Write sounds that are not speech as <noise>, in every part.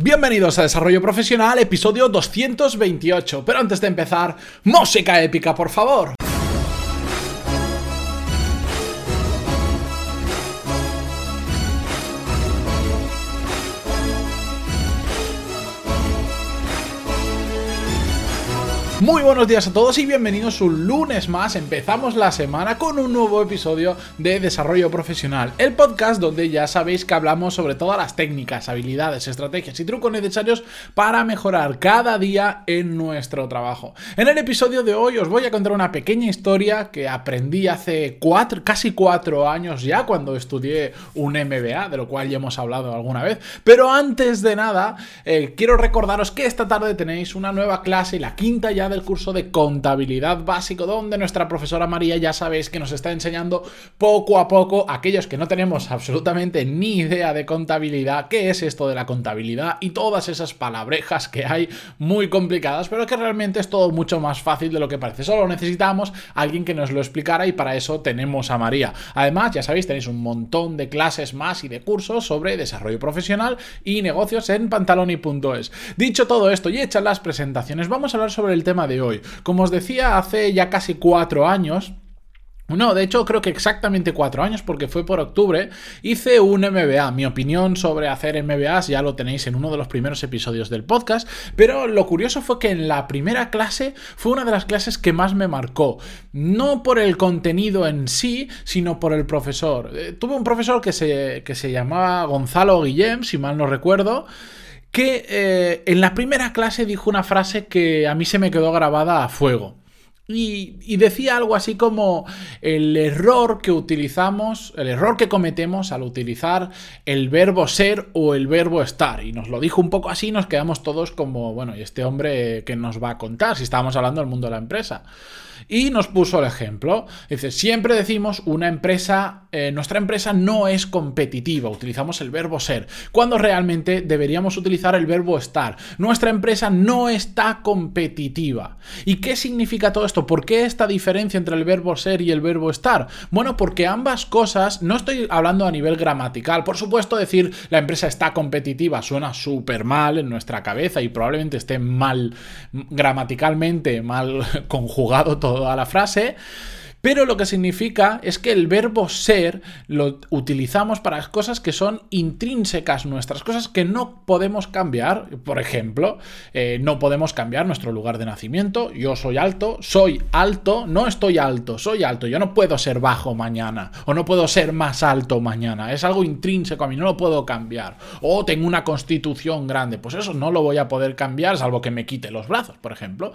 Bienvenidos a Desarrollo Profesional, episodio 228. Pero antes de empezar, música épica, por favor. Muy buenos días a todos y bienvenidos un lunes más. Empezamos la semana con un nuevo episodio de Desarrollo Profesional, el podcast donde ya sabéis que hablamos sobre todas las técnicas, habilidades, estrategias y trucos necesarios para mejorar cada día en nuestro trabajo. En el episodio de hoy os voy a contar una pequeña historia que aprendí hace casi cuatro años ya cuando estudié un MBA, de lo cual ya hemos hablado alguna vez. Pero antes de nada, eh, quiero recordaros que esta tarde tenéis una nueva clase, la quinta ya del curso de contabilidad básico, donde nuestra profesora María ya sabéis que nos está enseñando poco a poco aquellos que no tenemos absolutamente ni idea de contabilidad, qué es esto de la contabilidad y todas esas palabrejas que hay muy complicadas, pero que realmente es todo mucho más fácil de lo que parece. Solo necesitamos alguien que nos lo explicara y para eso tenemos a María. Además, ya sabéis, tenéis un montón de clases más y de cursos sobre desarrollo profesional y negocios en pantaloni.es. Dicho todo esto y hechas las presentaciones, vamos a hablar sobre el tema de hoy. Como os decía, hace ya casi cuatro años, no, de hecho creo que exactamente cuatro años, porque fue por octubre, hice un MBA. Mi opinión sobre hacer MBAs ya lo tenéis en uno de los primeros episodios del podcast, pero lo curioso fue que en la primera clase fue una de las clases que más me marcó. No por el contenido en sí, sino por el profesor. Eh, tuve un profesor que se, que se llamaba Gonzalo Guillem, si mal no recuerdo que eh, en la primera clase dijo una frase que a mí se me quedó grabada a fuego. Y, decía algo así como el error que utilizamos, el error que cometemos al utilizar el verbo ser o el verbo estar. Y nos lo dijo un poco así, nos quedamos todos como, bueno, ¿y este hombre que nos va a contar si estábamos hablando del mundo de la empresa? Y nos puso el ejemplo. Dice, siempre decimos una empresa, eh, nuestra empresa no es competitiva, utilizamos el verbo ser, cuando realmente deberíamos utilizar el verbo estar. Nuestra empresa no está competitiva. ¿Y qué significa todo esto? ¿Por qué esta diferencia entre el verbo ser y el verbo estar? Bueno, porque ambas cosas, no estoy hablando a nivel gramatical, por supuesto decir la empresa está competitiva suena súper mal en nuestra cabeza y probablemente esté mal gramaticalmente, mal <laughs> conjugado toda la frase. Pero lo que significa es que el verbo ser lo utilizamos para cosas que son intrínsecas nuestras, cosas que no podemos cambiar. Por ejemplo, eh, no podemos cambiar nuestro lugar de nacimiento. Yo soy alto, soy alto, no estoy alto, soy alto. Yo no puedo ser bajo mañana o no puedo ser más alto mañana. Es algo intrínseco a mí, no lo puedo cambiar. O tengo una constitución grande, pues eso no lo voy a poder cambiar, salvo que me quite los brazos, por ejemplo.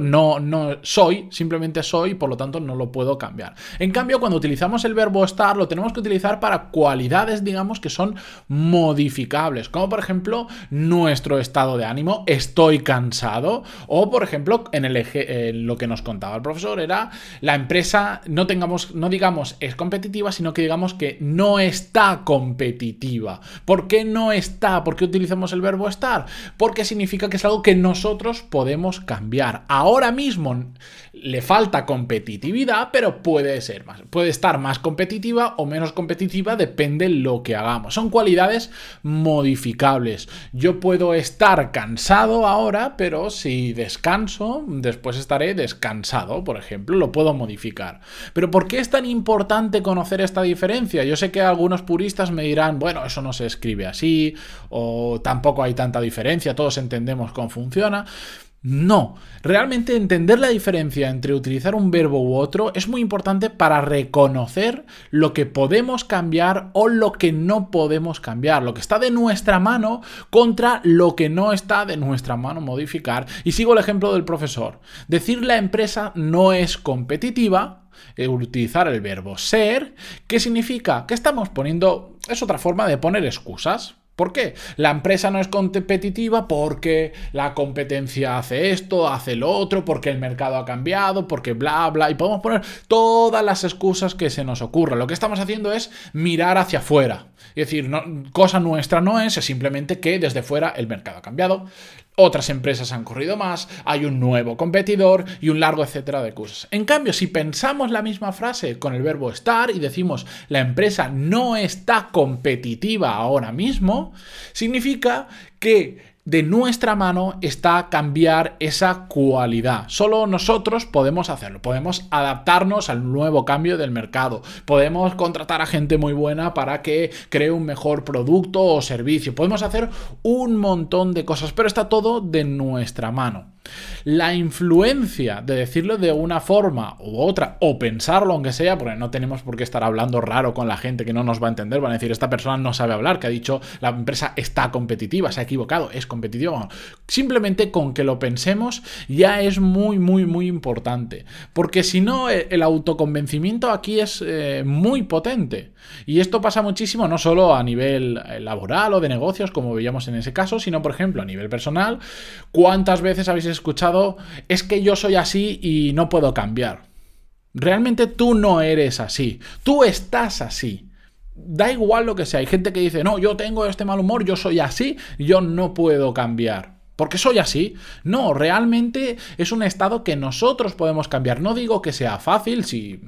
No, no soy, simplemente soy, por lo tanto no lo puedo cambiar. En cambio, cuando utilizamos el verbo estar, lo tenemos que utilizar para cualidades, digamos, que son modificables, como por ejemplo nuestro estado de ánimo, estoy cansado, o por ejemplo, en el eje, lo que nos contaba el profesor era la empresa, no tengamos, no digamos es competitiva, sino que digamos que no está competitiva. ¿Por qué no está? ¿Por qué utilizamos el verbo estar? Porque significa que es algo que nosotros podemos cambiar. Ahora mismo le falta competitividad, pero puede ser más, puede estar más competitiva o menos competitiva, depende lo que hagamos. Son cualidades modificables. Yo puedo estar cansado ahora, pero si descanso, después estaré descansado, por ejemplo, lo puedo modificar. Pero ¿por qué es tan importante conocer esta diferencia? Yo sé que algunos puristas me dirán, bueno, eso no se escribe así, o tampoco hay tanta diferencia, todos entendemos cómo funciona. No, realmente entender la diferencia entre utilizar un verbo u otro es muy importante para reconocer lo que podemos cambiar o lo que no podemos cambiar, lo que está de nuestra mano contra lo que no está de nuestra mano modificar. Y sigo el ejemplo del profesor. Decir la empresa no es competitiva eh, utilizar el verbo ser, ¿qué significa? Que estamos poniendo, es otra forma de poner excusas. ¿Por qué? La empresa no es competitiva porque la competencia hace esto, hace lo otro, porque el mercado ha cambiado, porque bla, bla, y podemos poner todas las excusas que se nos ocurran. Lo que estamos haciendo es mirar hacia afuera. Es decir, cosa nuestra no es, es simplemente que desde fuera el mercado ha cambiado, otras empresas han corrido más, hay un nuevo competidor y un largo etcétera de cosas. En cambio, si pensamos la misma frase con el verbo estar y decimos la empresa no está competitiva ahora mismo, significa que de nuestra mano está cambiar esa cualidad. Solo nosotros podemos hacerlo. Podemos adaptarnos al nuevo cambio del mercado. Podemos contratar a gente muy buena para que cree un mejor producto o servicio. Podemos hacer un montón de cosas, pero está todo de nuestra mano. La influencia de decirlo de una forma u otra, o pensarlo aunque sea, porque no tenemos por qué estar hablando raro con la gente que no nos va a entender, van a decir, esta persona no sabe hablar, que ha dicho la empresa está competitiva, se ha equivocado, es competitiva. Simplemente con que lo pensemos ya es muy, muy, muy importante, porque si no, e, el autoconvencimiento aquí es eh, muy potente. Y esto pasa muchísimo, no solo a nivel eh, laboral o de negocios, como veíamos en ese caso, sino, por ejemplo, a nivel personal. ¿Cuántas veces habéis escuchado, es que yo soy así y no puedo cambiar. Realmente tú no eres así, tú estás así. Da igual lo que sea, hay gente que dice, no, yo tengo este mal humor, yo soy así, yo no puedo cambiar. Porque soy así. No, realmente es un estado que nosotros podemos cambiar. No digo que sea fácil, si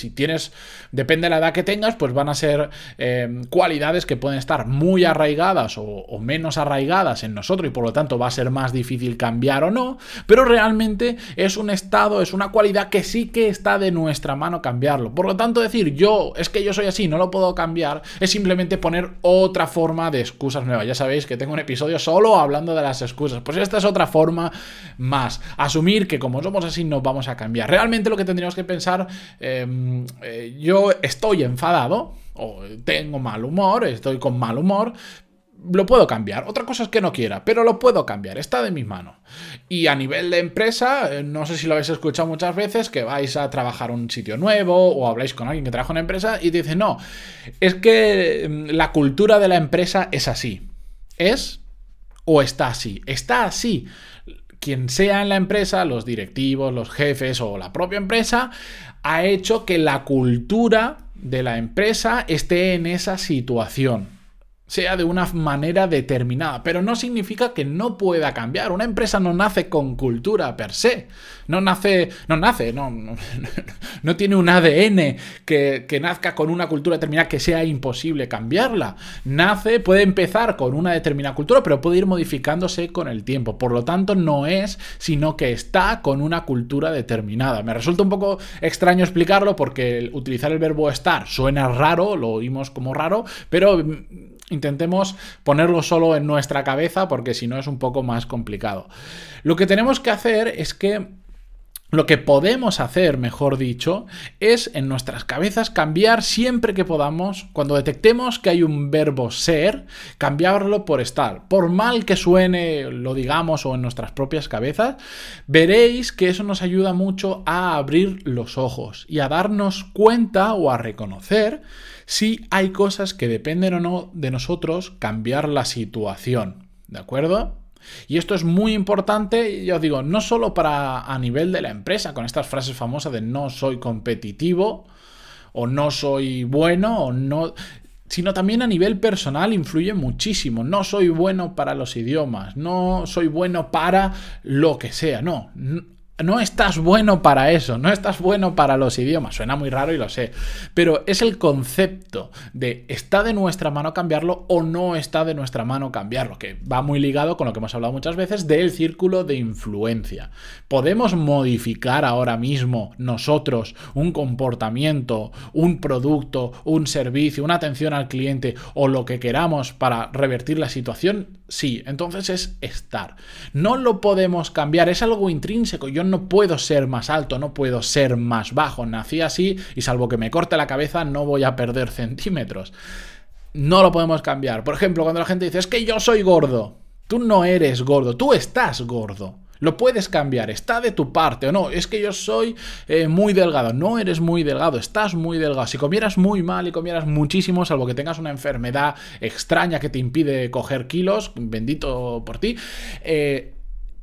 si tienes, depende de la edad que tengas, pues van a ser eh, cualidades que pueden estar muy arraigadas o, menos arraigadas en nosotros y por lo tanto va a ser más difícil cambiar o no, pero realmente es un estado, es una cualidad que sí que está de nuestra mano cambiarlo. Por lo tanto, decir yo, es que yo soy así, no lo puedo cambiar, es simplemente poner otra forma de excusas nuevas. Ya sabéis que tengo un episodio solo hablando de las excusas. Pues esta es otra forma más. Asumir que como somos así no vamos a cambiar. Realmente lo que tendríamos que pensar... Em, eh, yo estoy enfadado o tengo mal humor, estoy con mal humor, lo puedo cambiar. Otra cosa es que no quiera, pero lo puedo cambiar, está de mis manos. Y a nivel de empresa, eh, no sé si lo habéis escuchado muchas veces, que vais a trabajar un sitio nuevo o habláis con alguien que trabaja en una empresa y te dice, no, es que mm, la cultura de la empresa es así. ¿Es o está así? Está así. Quien sea en la empresa, los directivos, los jefes o la propia empresa, ha hecho que la cultura de la empresa esté en esa situación sea de una manera determinada, pero no significa que no pueda cambiar. Una empresa no nace con cultura per se, no nace, no nace, no, no, <laughs> tiene un ADN que, que, nazca con una cultura determinada que sea imposible cambiarla. Nace, puede empezar con una determinada cultura, pero puede ir modificándose con el tiempo. Por lo tanto, no es, sino que está con una cultura determinada. Me resulta un poco extraño explicarlo porque utilizar el verbo estar suena raro, lo oímos como raro, pero intentemos ponerlo solo en nuestra cabeza porque si no es un poco más complicado. Lo que tenemos que hacer es que lo que podemos hacer, mejor dicho, es en nuestras cabezas cambiar siempre que podamos, cuando detectemos que hay un verbo ser, cambiarlo por estar. Por mal que suene, lo digamos, o en nuestras propias cabezas, veréis que eso nos ayuda mucho a abrir los ojos y a darnos cuenta o a reconocer si hay cosas que dependen o no de nosotros cambiar la situación. ¿De acuerdo? Y esto es muy importante, ya os digo, no solo para a nivel de la empresa, con estas frases famosas de no soy competitivo, o no soy bueno, o no sino también a nivel personal influye muchísimo. No soy bueno para los idiomas, no soy bueno para lo que sea, no no estás bueno para eso, no estás bueno para los idiomas. Suena muy raro y lo sé, pero es el concepto de está de nuestra mano cambiarlo o no está de nuestra mano cambiarlo, que va muy ligado con lo que hemos hablado muchas veces del círculo de influencia. Podemos modificar ahora mismo nosotros un comportamiento, un producto, un servicio, una atención al cliente o lo que queramos para revertir la situación. Sí, entonces es estar. No lo podemos cambiar, es algo intrínseco. Yo no puedo ser más alto, no puedo ser más bajo. Nací así y salvo que me corte la cabeza no voy a perder <laughs> centímetros. No lo podemos cambiar. Por ejemplo, cuando la gente dice, es que yo soy gordo. Tú no eres gordo, tú estás gordo. Lo puedes cambiar, está de tu parte o no. Es que yo soy eh, muy delgado. No eres muy delgado, estás muy delgado. Si comieras muy mal y comieras muchísimo, salvo que tengas una enfermedad extraña que te impide coger kilos, bendito por ti, eh,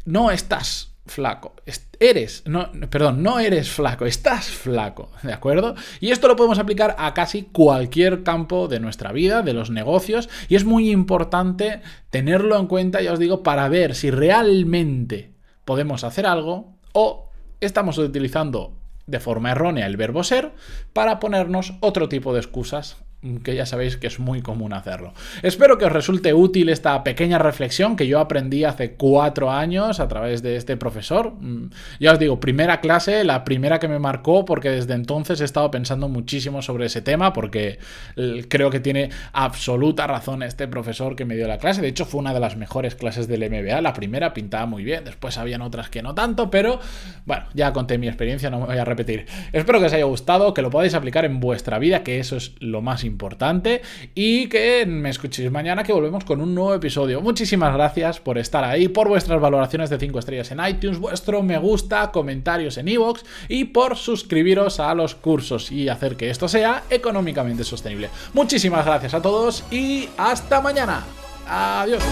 no estás flaco. Eres, no, perdón, no eres flaco, estás flaco, ¿de acuerdo? Y esto lo podemos aplicar a casi cualquier campo de nuestra vida, de los negocios, y es muy importante tenerlo en cuenta, ya os digo, para ver si realmente podemos hacer algo o estamos utilizando de forma errónea el verbo ser para ponernos otro tipo de excusas que ya sabéis que es muy común hacerlo. Espero que os resulte útil esta pequeña reflexión que yo aprendí hace cuatro años a través de este profesor. Mm, ya os digo, primera clase, la primera que me marcó porque desde entonces he estado pensando muchísimo sobre ese tema porque creo que tiene absoluta razón este profesor que me dio la clase. De hecho, fue una de las mejores clases del MBA. La primera pintaba muy bien, después habían otras que no tanto, pero bueno, ya conté mi experiencia, no me voy a repetir. Espero que os haya gustado, que lo podáis aplicar en vuestra vida, que eso es lo más importante importante y que me escuchéis mañana que volvemos con un nuevo episodio. Muchísimas gracias por estar ahí, por vuestras valoraciones de 5 estrellas en iTunes, vuestro me gusta, comentarios en iVoox y por suscribiros a los cursos y hacer que esto sea económicamente sostenible. Muchísimas gracias a todos y hasta mañana. Adiós.